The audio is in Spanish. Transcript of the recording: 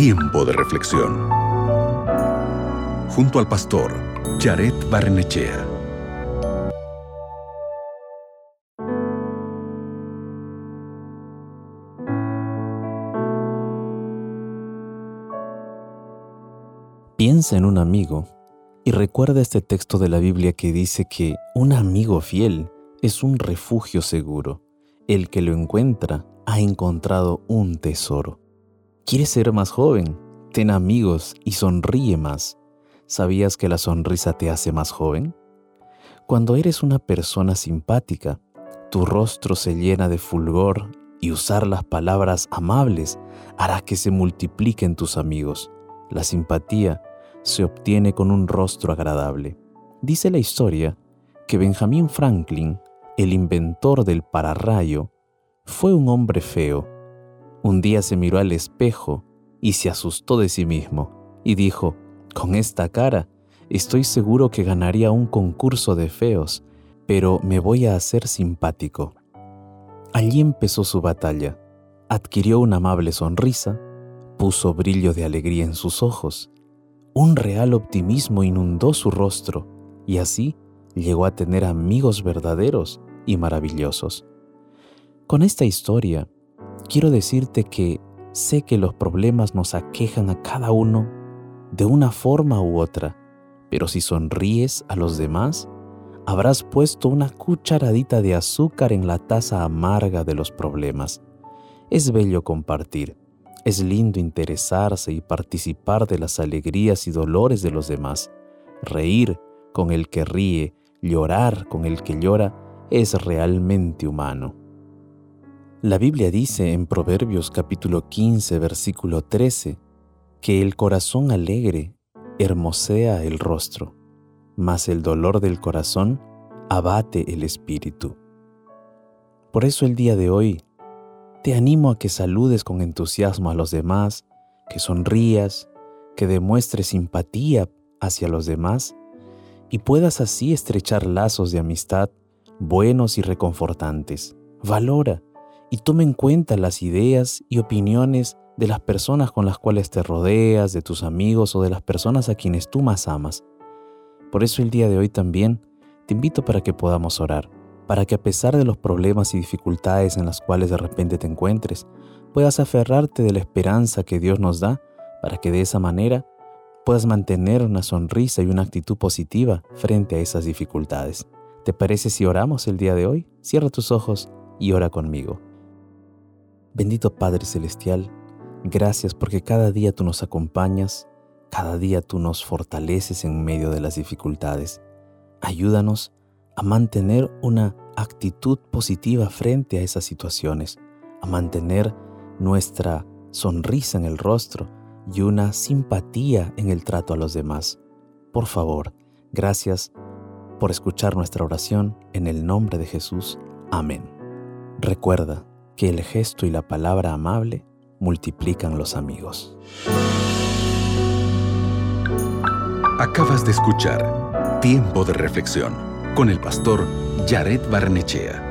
Tiempo de reflexión. Junto al pastor Jared Barnechea. Piensa en un amigo y recuerda este texto de la Biblia que dice que un amigo fiel es un refugio seguro. El que lo encuentra ha encontrado un tesoro. ¿Quieres ser más joven? Ten amigos y sonríe más. ¿Sabías que la sonrisa te hace más joven? Cuando eres una persona simpática, tu rostro se llena de fulgor y usar las palabras amables hará que se multipliquen tus amigos. La simpatía se obtiene con un rostro agradable. Dice la historia que Benjamin Franklin, el inventor del pararrayo, fue un hombre feo. Un día se miró al espejo y se asustó de sí mismo y dijo, con esta cara, estoy seguro que ganaría un concurso de feos, pero me voy a hacer simpático. Allí empezó su batalla. Adquirió una amable sonrisa, puso brillo de alegría en sus ojos, un real optimismo inundó su rostro y así llegó a tener amigos verdaderos y maravillosos. Con esta historia, quiero decirte que sé que los problemas nos aquejan a cada uno de una forma u otra, pero si sonríes a los demás, habrás puesto una cucharadita de azúcar en la taza amarga de los problemas. Es bello compartir, es lindo interesarse y participar de las alegrías y dolores de los demás. Reír con el que ríe, llorar con el que llora, es realmente humano. La Biblia dice en Proverbios capítulo 15, versículo 13, que el corazón alegre hermosea el rostro, mas el dolor del corazón abate el espíritu. Por eso el día de hoy te animo a que saludes con entusiasmo a los demás, que sonrías, que demuestres simpatía hacia los demás y puedas así estrechar lazos de amistad buenos y reconfortantes. Valora y toma en cuenta las ideas y opiniones de las personas con las cuales te rodeas, de tus amigos o de las personas a quienes tú más amas. Por eso el día de hoy también te invito para que podamos orar, para que a pesar de los problemas y dificultades en las cuales de repente te encuentres, puedas aferrarte de la esperanza que Dios nos da, para que de esa manera puedas mantener una sonrisa y una actitud positiva frente a esas dificultades. ¿Te parece si oramos el día de hoy? Cierra tus ojos y ora conmigo. Bendito Padre Celestial, gracias porque cada día tú nos acompañas, cada día tú nos fortaleces en medio de las dificultades. Ayúdanos a mantener una actitud positiva frente a esas situaciones, a mantener nuestra sonrisa en el rostro y una simpatía en el trato a los demás. Por favor, gracias por escuchar nuestra oración en el nombre de Jesús. Amén. Recuerda, que el gesto y la palabra amable multiplican los amigos. Acabas de escuchar Tiempo de Reflexión con el pastor Jared Barnechea.